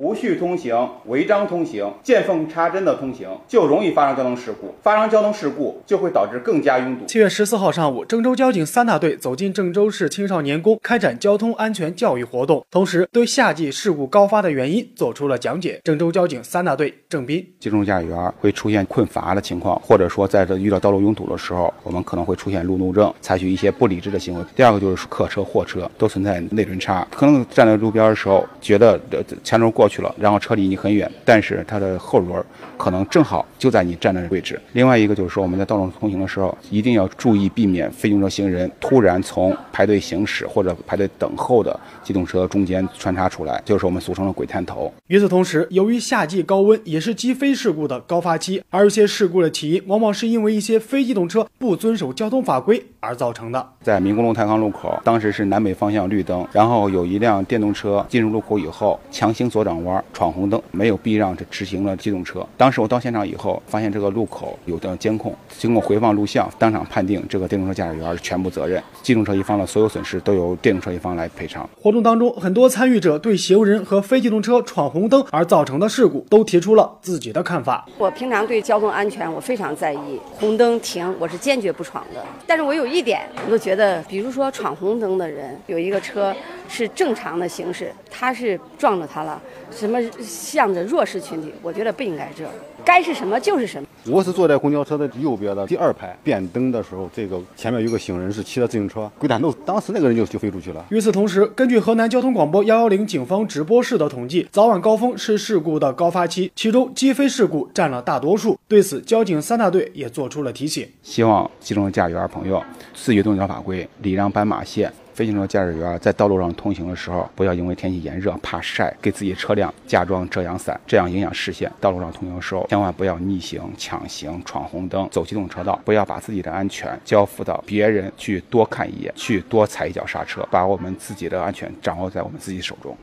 不序通行、违章通行、见缝插针的通行，就容易发生交通事故。发生交通事故就会导致更加拥堵。七月十四号上午，郑州交警三大队走进郑州市青少年宫，开展交通安全教育活动，同时对夏季事故高发的原因做出了讲解。郑州交警三大队郑斌：集中驾驶员会出现困乏的情况，或者说在这遇到道路拥堵的时候，我们可能会出现路怒症，采取一些不理智的行为。第二个就是客车、货车都存在内轮差，可能站在路边的时候觉得前轮过去了，然后车离你很远，但是它的后轮可能正好就在你站的位置。另外一个就是说，我们在道路通行的时候，一定要注意避免非机动车行人突然从排队行驶或者排队等候的机动车中间穿插出来，就是我们俗称的“鬼探头”。与此同时，由于夏季高温也是击飞事故的高发期，而一些事故的起因往往是因为一些非机动车不遵守交通法规而造成的。在民工路太康路口，当时是南北方向绿灯，然后有一辆电动车进入路口以后强行左转弯闯红灯，没有避让这直行了机动车。当时我到现场以后，发现这个路口有的监控，经过回放录像，当场判定这个电动车驾驶员是全部责任，机动车一方的所有损失都由电动车一方来赔偿。活动当中，很多参与者对行人和非机动车闯红灯而造成的事故都提出了自己的看法。我平常对交通安全我非常在意，红灯停我是坚决不闯的。但是我有一点，我就觉得，比如说闯红灯的人，有一个车是正常的形式，他是撞着他了，什么向着弱势群体，我觉得不应该这样，该是什么就是什么。我是坐在公交车的右边的第二排，变灯的时候，这个前面有个行人是骑着自行车，鬼探头，当时那个人就就飞出去了。与此同时，根据河南交通广播幺幺零警方直播室的统计，早晚高峰是事故的高发期，其中击飞事故占了大多数。对此，交警三大队也做出了提醒，希望机动车驾驶员朋友自觉遵守法规，礼让斑马线。飞行车驾驶员在道路上通行的时候，不要因为天气炎热怕晒，给自己车辆加装遮阳伞，这样影响视线。道路上通行的时候，千万不要逆行、抢行、闯红灯、走机动车道，不要把自己的安全交付到别人去多看一眼，去多踩一脚刹车，把我们自己的安全掌握在我们自己手中。